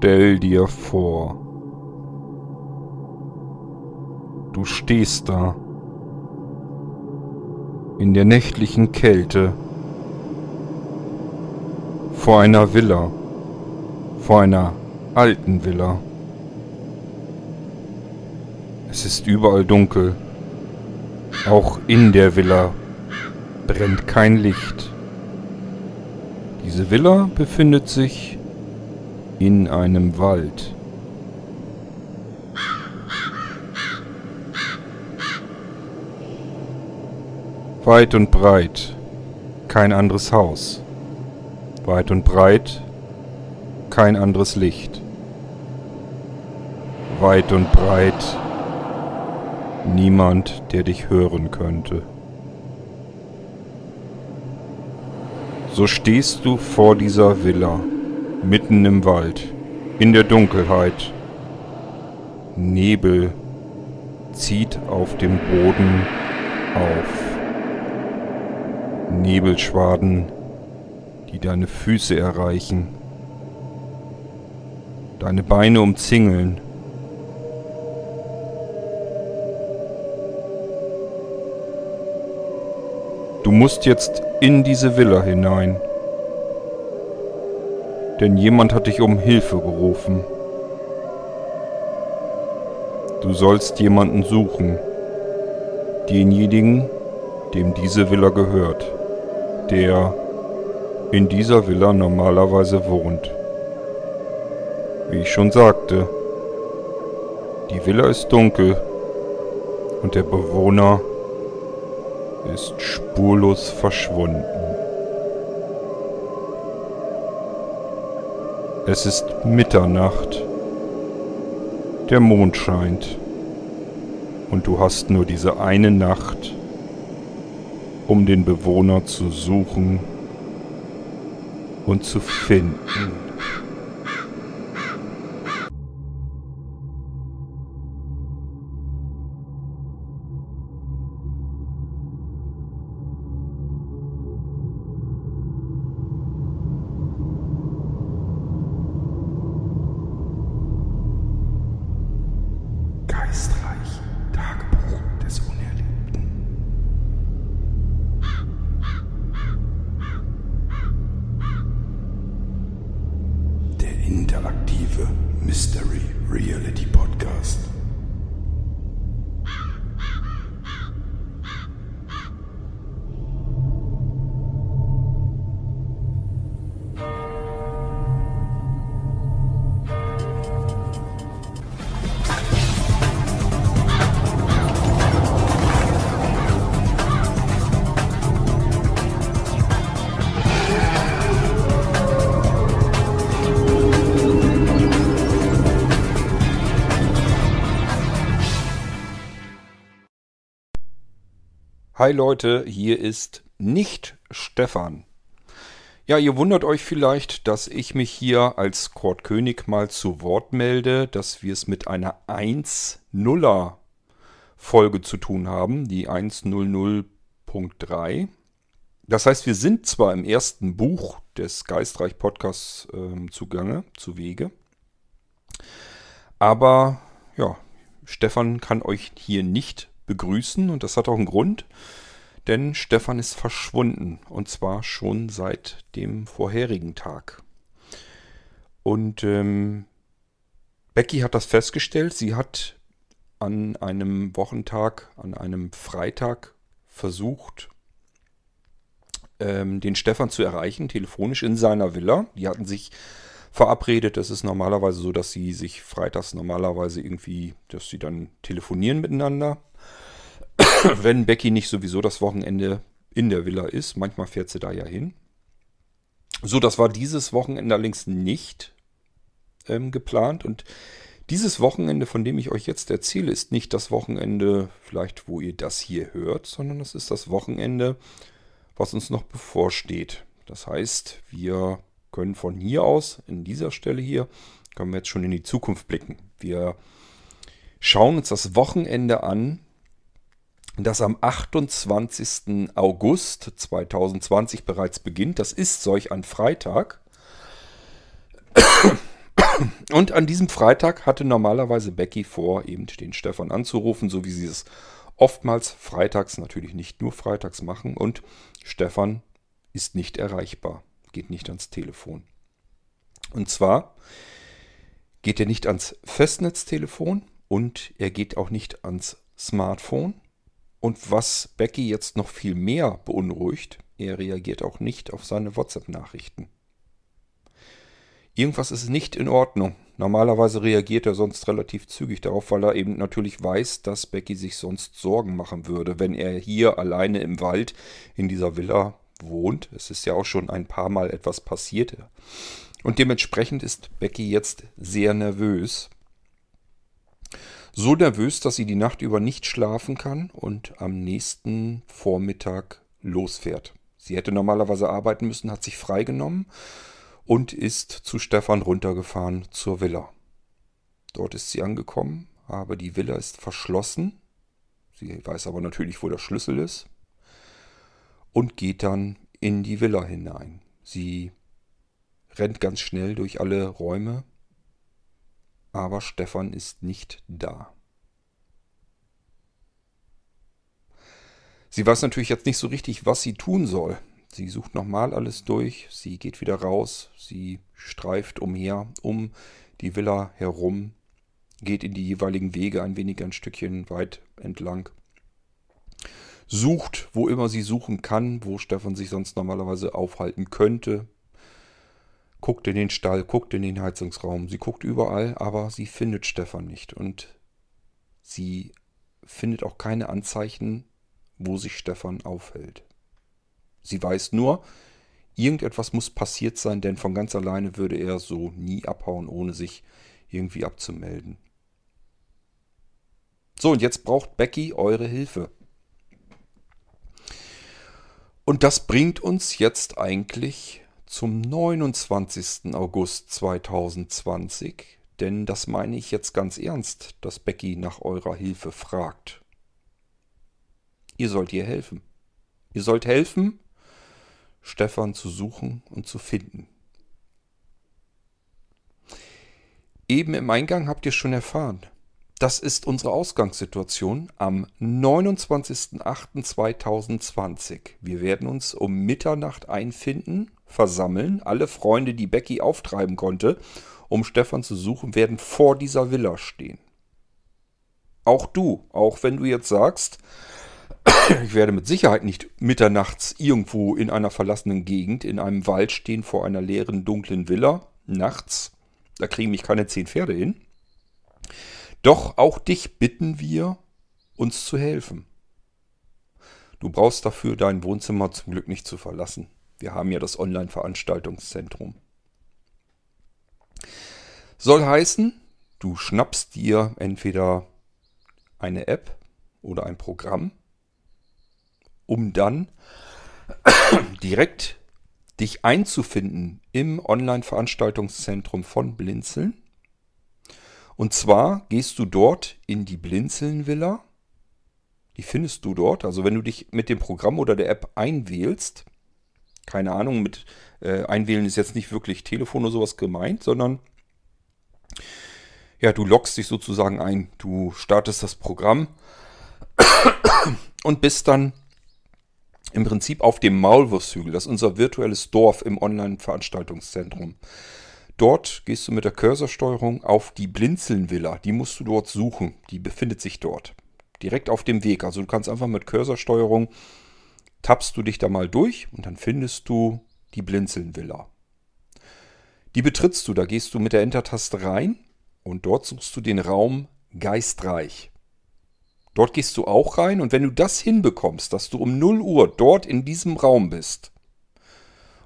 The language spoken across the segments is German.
Stell dir vor, du stehst da in der nächtlichen Kälte vor einer Villa, vor einer alten Villa. Es ist überall dunkel, auch in der Villa brennt kein Licht. Diese Villa befindet sich in einem Wald. Weit und breit kein anderes Haus. Weit und breit kein anderes Licht. Weit und breit niemand, der dich hören könnte. So stehst du vor dieser Villa mitten im Wald, in der Dunkelheit. Nebel zieht auf dem Boden auf. Nebelschwaden, die deine Füße erreichen, deine Beine umzingeln. Du musst jetzt in diese Villa hinein denn jemand hat dich um Hilfe gerufen. Du sollst jemanden suchen, denjenigen, dem diese Villa gehört, der in dieser Villa normalerweise wohnt. Wie ich schon sagte, die Villa ist dunkel und der Bewohner ist spurlos verschwunden. Es ist Mitternacht. Der Mond scheint. Und du hast nur diese eine Nacht, um den Bewohner zu suchen und zu finden. Hi Leute, hier ist nicht Stefan. Ja, ihr wundert euch vielleicht, dass ich mich hier als Kurt König mal zu Wort melde, dass wir es mit einer 1.0er Folge zu tun haben, die 1.00.3. Das heißt, wir sind zwar im ersten Buch des Geistreich Podcasts äh, zugange, zu Wege, aber ja, Stefan kann euch hier nicht begrüßen und das hat auch einen Grund, denn Stefan ist verschwunden und zwar schon seit dem vorherigen Tag. Und ähm, Becky hat das festgestellt. Sie hat an einem Wochentag, an einem Freitag versucht, ähm, den Stefan zu erreichen, telefonisch in seiner Villa. Die hatten sich verabredet. Das ist normalerweise so, dass sie sich freitags normalerweise irgendwie, dass sie dann telefonieren miteinander. wenn Becky nicht sowieso das Wochenende in der Villa ist. Manchmal fährt sie da ja hin. So, das war dieses Wochenende allerdings nicht ähm, geplant. Und dieses Wochenende, von dem ich euch jetzt erzähle, ist nicht das Wochenende, vielleicht wo ihr das hier hört, sondern es ist das Wochenende, was uns noch bevorsteht. Das heißt, wir können von hier aus, in dieser Stelle hier, können wir jetzt schon in die Zukunft blicken. Wir schauen uns das Wochenende an, das am 28. August 2020 bereits beginnt. Das ist solch ein Freitag. Und an diesem Freitag hatte normalerweise Becky vor, eben den Stefan anzurufen, so wie sie es oftmals freitags, natürlich nicht nur freitags machen. Und Stefan ist nicht erreichbar, geht nicht ans Telefon. Und zwar geht er nicht ans Festnetztelefon und er geht auch nicht ans Smartphone. Und was Becky jetzt noch viel mehr beunruhigt, er reagiert auch nicht auf seine WhatsApp-Nachrichten. Irgendwas ist nicht in Ordnung. Normalerweise reagiert er sonst relativ zügig darauf, weil er eben natürlich weiß, dass Becky sich sonst Sorgen machen würde, wenn er hier alleine im Wald in dieser Villa wohnt. Es ist ja auch schon ein paar Mal etwas passiert. Und dementsprechend ist Becky jetzt sehr nervös. So nervös, dass sie die Nacht über nicht schlafen kann und am nächsten Vormittag losfährt. Sie hätte normalerweise arbeiten müssen, hat sich freigenommen und ist zu Stefan runtergefahren zur Villa. Dort ist sie angekommen, aber die Villa ist verschlossen. Sie weiß aber natürlich, wo der Schlüssel ist. Und geht dann in die Villa hinein. Sie rennt ganz schnell durch alle Räume, aber Stefan ist nicht da. Sie weiß natürlich jetzt nicht so richtig, was sie tun soll. Sie sucht nochmal alles durch, sie geht wieder raus, sie streift umher, um die Villa herum, geht in die jeweiligen Wege ein wenig ein Stückchen weit entlang. Sucht, wo immer sie suchen kann, wo Stefan sich sonst normalerweise aufhalten könnte. Guckt in den Stall, guckt in den Heizungsraum, sie guckt überall, aber sie findet Stefan nicht und sie findet auch keine Anzeichen, wo sich Stefan aufhält. Sie weiß nur, irgendetwas muss passiert sein, denn von ganz alleine würde er so nie abhauen, ohne sich irgendwie abzumelden. So, und jetzt braucht Becky eure Hilfe. Und das bringt uns jetzt eigentlich zum 29. August 2020, denn das meine ich jetzt ganz ernst, dass Becky nach eurer Hilfe fragt. Ihr sollt ihr helfen. Ihr sollt helfen, Stefan zu suchen und zu finden. Eben im Eingang habt ihr schon erfahren. Das ist unsere Ausgangssituation am 29.08.2020. Wir werden uns um Mitternacht einfinden, versammeln. Alle Freunde, die Becky auftreiben konnte, um Stefan zu suchen, werden vor dieser Villa stehen. Auch du, auch wenn du jetzt sagst, ich werde mit Sicherheit nicht mitternachts irgendwo in einer verlassenen Gegend in einem Wald stehen vor einer leeren, dunklen Villa. Nachts. Da kriegen mich keine zehn Pferde hin. Doch auch dich bitten wir, uns zu helfen. Du brauchst dafür dein Wohnzimmer zum Glück nicht zu verlassen. Wir haben ja das Online-Veranstaltungszentrum. Soll heißen, du schnappst dir entweder eine App oder ein Programm um dann direkt dich einzufinden im Online-Veranstaltungszentrum von Blinzeln. Und zwar gehst du dort in die Blinzeln-Villa. Die findest du dort. Also wenn du dich mit dem Programm oder der App einwählst, keine Ahnung, mit äh, einwählen ist jetzt nicht wirklich Telefon oder sowas gemeint, sondern ja, du loggst dich sozusagen ein. Du startest das Programm und bist dann im Prinzip auf dem Maulwurfshügel. Das ist unser virtuelles Dorf im Online-Veranstaltungszentrum. Dort gehst du mit der Cursorsteuerung auf die Blinzeln-Villa. Die musst du dort suchen. Die befindet sich dort. Direkt auf dem Weg. Also du kannst einfach mit Cursorsteuerung tappst du dich da mal durch und dann findest du die Blinzeln-Villa. Die betrittst du, da gehst du mit der Enter-Taste rein und dort suchst du den Raum Geistreich. Dort gehst du auch rein und wenn du das hinbekommst, dass du um 0 Uhr dort in diesem Raum bist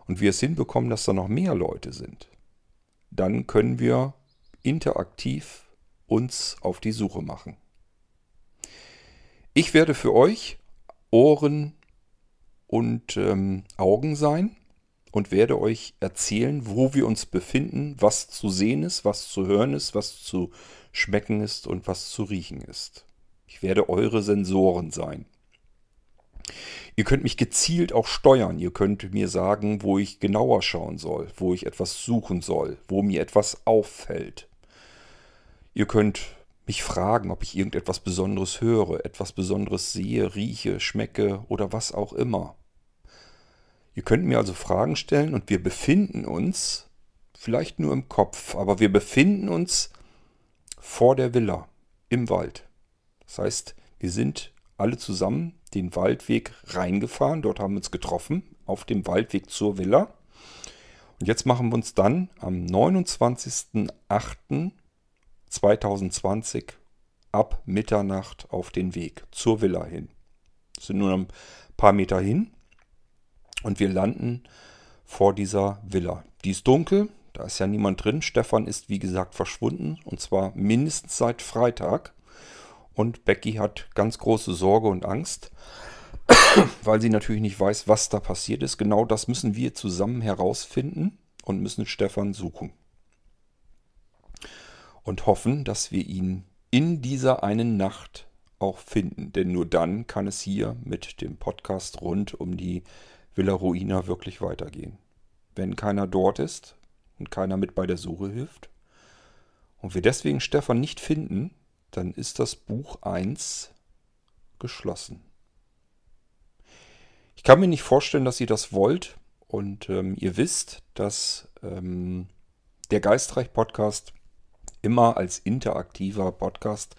und wir es hinbekommen, dass da noch mehr Leute sind, dann können wir interaktiv uns auf die Suche machen. Ich werde für euch Ohren und ähm, Augen sein und werde euch erzählen, wo wir uns befinden, was zu sehen ist, was zu hören ist, was zu schmecken ist und was zu riechen ist. Ich werde eure Sensoren sein. Ihr könnt mich gezielt auch steuern. Ihr könnt mir sagen, wo ich genauer schauen soll, wo ich etwas suchen soll, wo mir etwas auffällt. Ihr könnt mich fragen, ob ich irgendetwas Besonderes höre, etwas Besonderes sehe, rieche, schmecke oder was auch immer. Ihr könnt mir also Fragen stellen und wir befinden uns, vielleicht nur im Kopf, aber wir befinden uns vor der Villa im Wald. Das heißt, wir sind alle zusammen den Waldweg reingefahren. Dort haben wir uns getroffen auf dem Waldweg zur Villa. Und jetzt machen wir uns dann am 29.08.2020 ab Mitternacht auf den Weg zur Villa hin. Das sind nur ein paar Meter hin und wir landen vor dieser Villa. Die ist dunkel, da ist ja niemand drin. Stefan ist wie gesagt verschwunden und zwar mindestens seit Freitag. Und Becky hat ganz große Sorge und Angst, weil sie natürlich nicht weiß, was da passiert ist. Genau das müssen wir zusammen herausfinden und müssen Stefan suchen. Und hoffen, dass wir ihn in dieser einen Nacht auch finden. Denn nur dann kann es hier mit dem Podcast rund um die Villa Ruina wirklich weitergehen. Wenn keiner dort ist und keiner mit bei der Suche hilft und wir deswegen Stefan nicht finden, dann ist das Buch 1 geschlossen. Ich kann mir nicht vorstellen, dass ihr das wollt und ähm, ihr wisst, dass ähm, der Geistreich-Podcast immer als interaktiver Podcast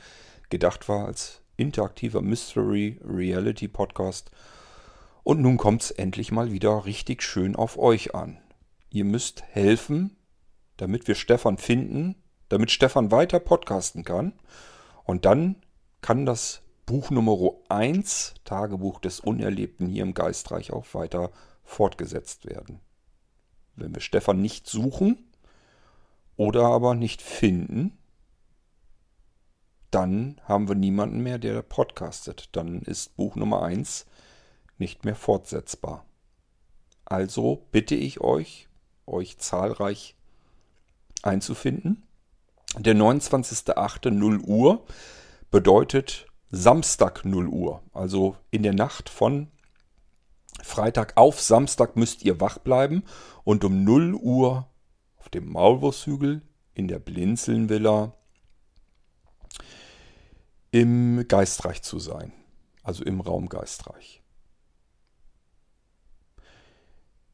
gedacht war, als interaktiver Mystery Reality Podcast. Und nun kommt es endlich mal wieder richtig schön auf euch an. Ihr müsst helfen, damit wir Stefan finden, damit Stefan weiter podcasten kann und dann kann das Buch Nummer 1, Tagebuch des Unerlebten hier im Geistreich, auch weiter fortgesetzt werden. Wenn wir Stefan nicht suchen oder aber nicht finden, dann haben wir niemanden mehr, der podcastet. Dann ist Buch Nummer 1 nicht mehr fortsetzbar. Also bitte ich euch, euch zahlreich einzufinden der 29.08. 0 Uhr bedeutet Samstag 0 Uhr. Also in der Nacht von Freitag auf Samstag müsst ihr wach bleiben und um 0 Uhr auf dem Maulwurfshügel in der Blinzelnvilla im Geistreich zu sein. Also im Raum Geistreich.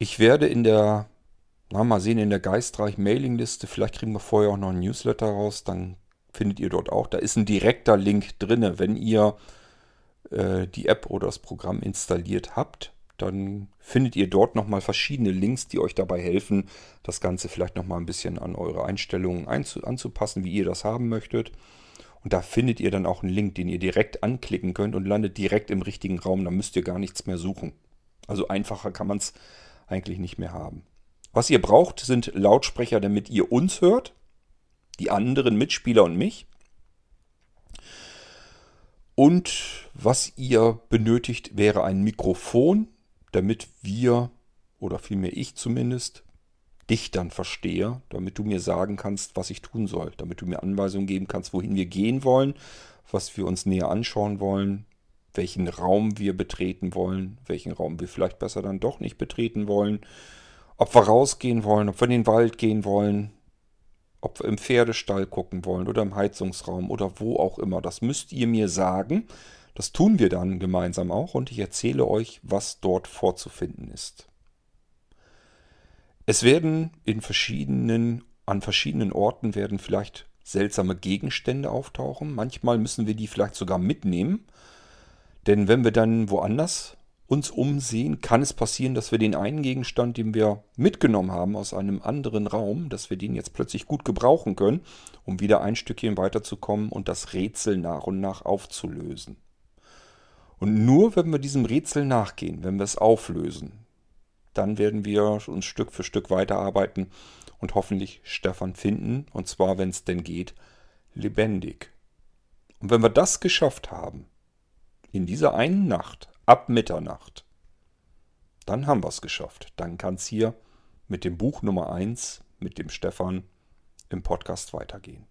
Ich werde in der na, mal sehen in der Geistreich-Mailingliste. Vielleicht kriegen wir vorher auch noch ein Newsletter raus. Dann findet ihr dort auch. Da ist ein direkter Link drin. Wenn ihr äh, die App oder das Programm installiert habt, dann findet ihr dort nochmal verschiedene Links, die euch dabei helfen, das Ganze vielleicht nochmal ein bisschen an eure Einstellungen anzupassen, wie ihr das haben möchtet. Und da findet ihr dann auch einen Link, den ihr direkt anklicken könnt und landet direkt im richtigen Raum. Da müsst ihr gar nichts mehr suchen. Also einfacher kann man es eigentlich nicht mehr haben. Was ihr braucht, sind Lautsprecher, damit ihr uns hört, die anderen Mitspieler und mich. Und was ihr benötigt, wäre ein Mikrofon, damit wir, oder vielmehr ich zumindest, dich dann verstehe, damit du mir sagen kannst, was ich tun soll, damit du mir Anweisungen geben kannst, wohin wir gehen wollen, was wir uns näher anschauen wollen, welchen Raum wir betreten wollen, welchen Raum wir vielleicht besser dann doch nicht betreten wollen ob wir rausgehen wollen, ob wir in den Wald gehen wollen, ob wir im Pferdestall gucken wollen oder im Heizungsraum oder wo auch immer. Das müsst ihr mir sagen. Das tun wir dann gemeinsam auch und ich erzähle euch, was dort vorzufinden ist. Es werden in verschiedenen, an verschiedenen Orten werden vielleicht seltsame Gegenstände auftauchen. Manchmal müssen wir die vielleicht sogar mitnehmen. Denn wenn wir dann woanders uns umsehen, kann es passieren, dass wir den einen Gegenstand, den wir mitgenommen haben aus einem anderen Raum, dass wir den jetzt plötzlich gut gebrauchen können, um wieder ein Stückchen weiterzukommen und das Rätsel nach und nach aufzulösen. Und nur wenn wir diesem Rätsel nachgehen, wenn wir es auflösen, dann werden wir uns Stück für Stück weiterarbeiten und hoffentlich Stefan finden, und zwar, wenn es denn geht, lebendig. Und wenn wir das geschafft haben, in dieser einen Nacht, ab Mitternacht. Dann haben wir es geschafft. Dann kann es hier mit dem Buch Nummer 1, mit dem Stefan, im Podcast weitergehen.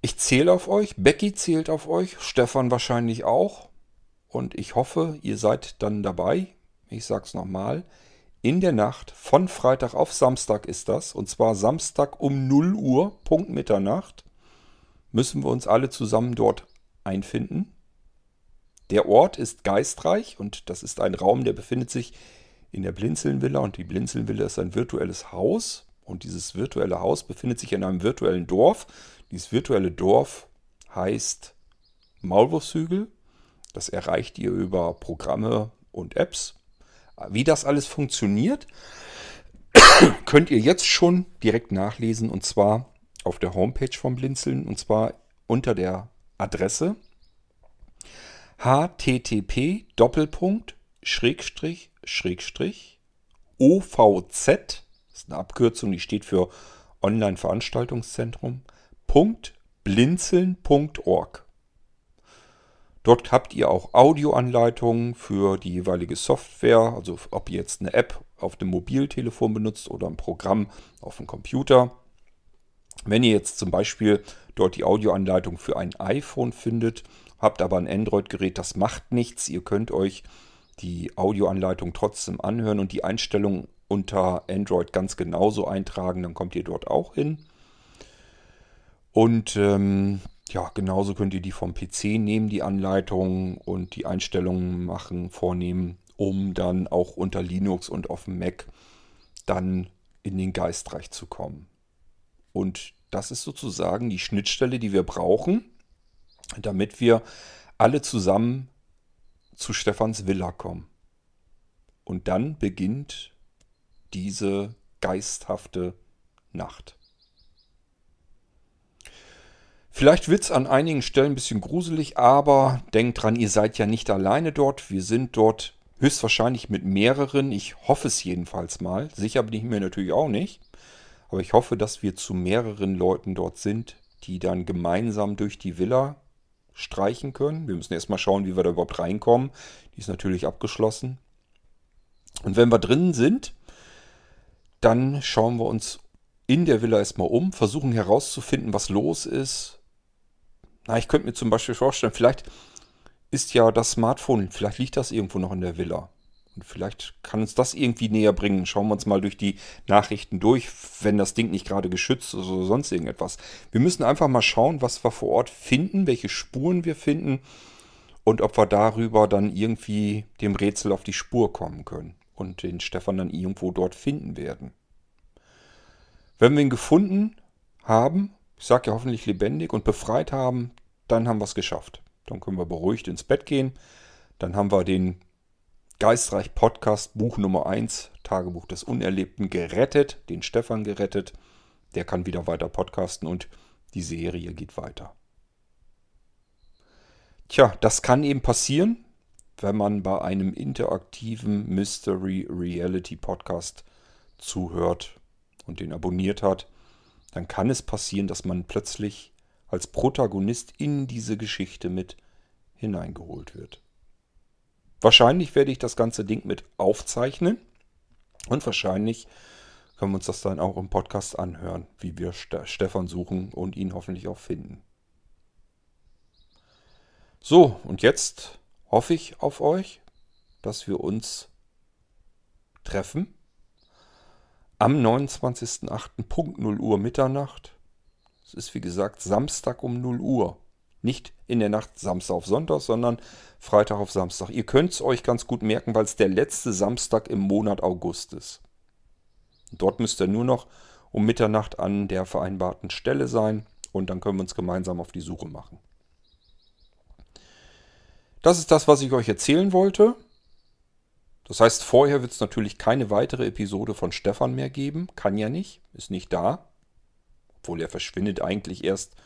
Ich zähle auf euch, Becky zählt auf euch, Stefan wahrscheinlich auch. Und ich hoffe, ihr seid dann dabei. Ich sag's nochmal. In der Nacht von Freitag auf Samstag ist das. Und zwar Samstag um 0 Uhr, Punkt Mitternacht, müssen wir uns alle zusammen dort einfinden. Der Ort ist geistreich und das ist ein Raum, der befindet sich in der Blinzelnvilla. Und die Blinzelnvilla ist ein virtuelles Haus. Und dieses virtuelle Haus befindet sich in einem virtuellen Dorf. Dieses virtuelle Dorf heißt Maulwurfshügel. Das erreicht ihr über Programme und Apps. Wie das alles funktioniert, könnt ihr jetzt schon direkt nachlesen und zwar auf der Homepage vom Blinzeln und zwar unter der Adresse http Doppelpunkt Schrägstrich Schrägstrich OVZ, ist eine Abkürzung, die steht für Online-Veranstaltungszentrum, blinzeln.org. Dort habt ihr auch Audioanleitungen für die jeweilige Software, also ob ihr jetzt eine App auf dem Mobiltelefon benutzt oder ein Programm auf dem Computer. Wenn ihr jetzt zum Beispiel dort die Audioanleitung für ein iPhone findet, habt aber ein Android-Gerät, das macht nichts. Ihr könnt euch die Audioanleitung trotzdem anhören und die Einstellungen unter Android ganz genauso eintragen, dann kommt ihr dort auch hin. Und ähm, ja, genauso könnt ihr die vom PC nehmen, die Anleitung und die Einstellungen machen, vornehmen, um dann auch unter Linux und auf dem Mac dann in den Geistreich zu kommen. Und das ist sozusagen die Schnittstelle, die wir brauchen, damit wir alle zusammen zu Stephans Villa kommen. Und dann beginnt diese geisthafte Nacht. Vielleicht wird es an einigen Stellen ein bisschen gruselig, aber denkt dran, ihr seid ja nicht alleine dort. Wir sind dort höchstwahrscheinlich mit mehreren. Ich hoffe es jedenfalls mal. Sicher bin ich mir natürlich auch nicht. Aber ich hoffe, dass wir zu mehreren Leuten dort sind, die dann gemeinsam durch die Villa streichen können. Wir müssen erstmal schauen, wie wir da überhaupt reinkommen. Die ist natürlich abgeschlossen. Und wenn wir drinnen sind, dann schauen wir uns in der Villa erstmal um, versuchen herauszufinden, was los ist, na, ich könnte mir zum Beispiel vorstellen, vielleicht ist ja das Smartphone, vielleicht liegt das irgendwo noch in der Villa. Und vielleicht kann uns das irgendwie näher bringen. Schauen wir uns mal durch die Nachrichten durch, wenn das Ding nicht gerade geschützt ist oder sonst irgendetwas. Wir müssen einfach mal schauen, was wir vor Ort finden, welche Spuren wir finden und ob wir darüber dann irgendwie dem Rätsel auf die Spur kommen können und den Stefan dann irgendwo dort finden werden. Wenn wir ihn gefunden haben, ich sage ja hoffentlich lebendig und befreit haben, dann haben wir es geschafft. Dann können wir beruhigt ins Bett gehen. Dann haben wir den Geistreich Podcast Buch Nummer 1, Tagebuch des Unerlebten, gerettet, den Stefan gerettet. Der kann wieder weiter podcasten und die Serie geht weiter. Tja, das kann eben passieren, wenn man bei einem interaktiven Mystery Reality Podcast zuhört und den abonniert hat. Dann kann es passieren, dass man plötzlich als Protagonist in diese Geschichte mit hineingeholt wird. Wahrscheinlich werde ich das ganze Ding mit aufzeichnen und wahrscheinlich können wir uns das dann auch im Podcast anhören, wie wir Stefan suchen und ihn hoffentlich auch finden. So, und jetzt hoffe ich auf euch, dass wir uns treffen am 29.08. Punkt 0 Uhr Mitternacht es ist wie gesagt Samstag um 0 Uhr. Nicht in der Nacht Samstag auf Sonntag, sondern Freitag auf Samstag. Ihr könnt es euch ganz gut merken, weil es der letzte Samstag im Monat August ist. Dort müsst ihr nur noch um Mitternacht an der vereinbarten Stelle sein und dann können wir uns gemeinsam auf die Suche machen. Das ist das, was ich euch erzählen wollte. Das heißt, vorher wird es natürlich keine weitere Episode von Stefan mehr geben. Kann ja nicht, ist nicht da. Obwohl er verschwindet eigentlich erst,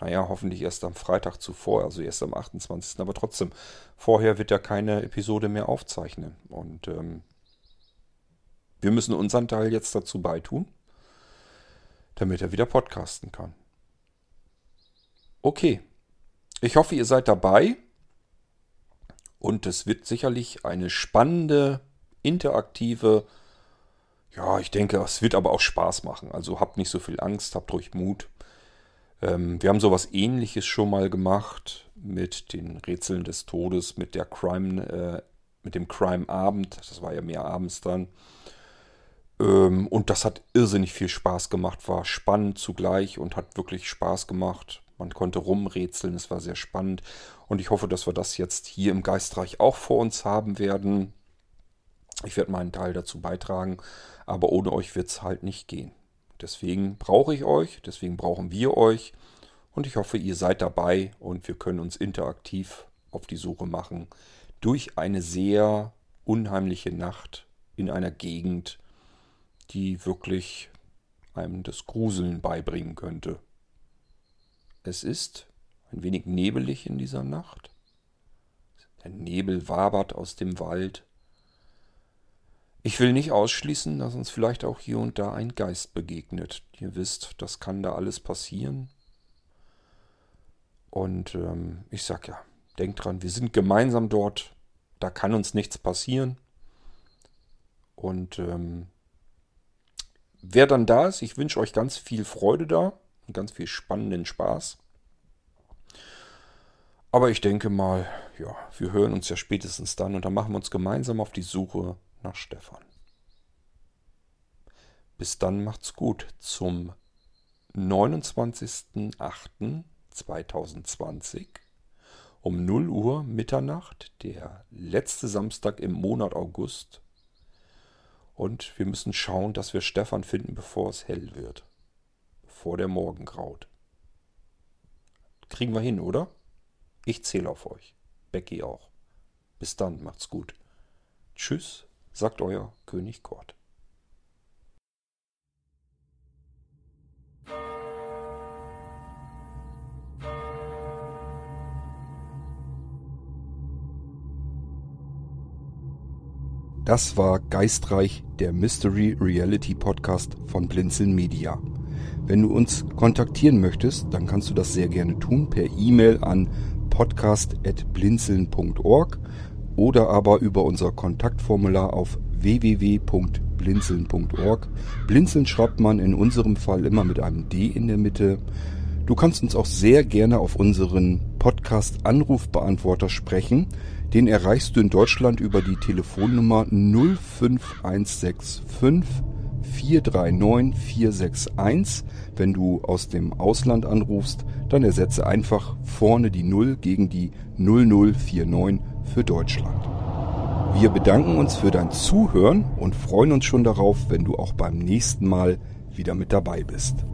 naja, hoffentlich erst am Freitag zuvor, also erst am 28. Aber trotzdem, vorher wird er keine Episode mehr aufzeichnen. Und ähm, wir müssen unseren Teil jetzt dazu beitun, damit er wieder podcasten kann. Okay, ich hoffe, ihr seid dabei. Und es wird sicherlich eine spannende, interaktive ja, ich denke, es wird aber auch Spaß machen. Also habt nicht so viel Angst, habt ruhig Mut. Ähm, wir haben sowas ähnliches schon mal gemacht mit den Rätseln des Todes, mit der Crime, äh, mit dem Crime-Abend. Das war ja mehr abends dann. Ähm, und das hat irrsinnig viel Spaß gemacht, war spannend zugleich und hat wirklich Spaß gemacht. Man konnte rumrätseln, es war sehr spannend. Und ich hoffe, dass wir das jetzt hier im Geistreich auch vor uns haben werden. Ich werde meinen Teil dazu beitragen, aber ohne euch wird es halt nicht gehen. Deswegen brauche ich euch, deswegen brauchen wir euch. Und ich hoffe, ihr seid dabei und wir können uns interaktiv auf die Suche machen durch eine sehr unheimliche Nacht in einer Gegend, die wirklich einem das Gruseln beibringen könnte. Es ist ein wenig nebelig in dieser Nacht. Der Nebel wabert aus dem Wald. Ich will nicht ausschließen, dass uns vielleicht auch hier und da ein Geist begegnet. Ihr wisst, das kann da alles passieren. Und ähm, ich sag ja, denkt dran, wir sind gemeinsam dort. Da kann uns nichts passieren. Und ähm, wer dann da ist, ich wünsche euch ganz viel Freude da und ganz viel spannenden Spaß. Aber ich denke mal, ja, wir hören uns ja spätestens dann und dann machen wir uns gemeinsam auf die Suche nach Stefan. Bis dann macht's gut zum 29.08.2020 um 0 Uhr Mitternacht, der letzte Samstag im Monat August. Und wir müssen schauen, dass wir Stefan finden, bevor es hell wird. Bevor der Morgen graut. Kriegen wir hin, oder? Ich zähle auf euch. Becky auch. Bis dann, macht's gut. Tschüss, sagt euer König Kort. Das war Geistreich, der Mystery Reality Podcast von Blinzeln Media. Wenn du uns kontaktieren möchtest, dann kannst du das sehr gerne tun per E-Mail an podcast.blinzeln.org oder aber über unser Kontaktformular auf www.blinzeln.org. Blinzeln schreibt man in unserem Fall immer mit einem D in der Mitte. Du kannst uns auch sehr gerne auf unseren Podcast Anrufbeantworter sprechen. Den erreichst du in Deutschland über die Telefonnummer 05165 439 461. Wenn du aus dem Ausland anrufst, dann ersetze einfach vorne die 0 gegen die 0049 für Deutschland. Wir bedanken uns für dein Zuhören und freuen uns schon darauf, wenn du auch beim nächsten Mal wieder mit dabei bist.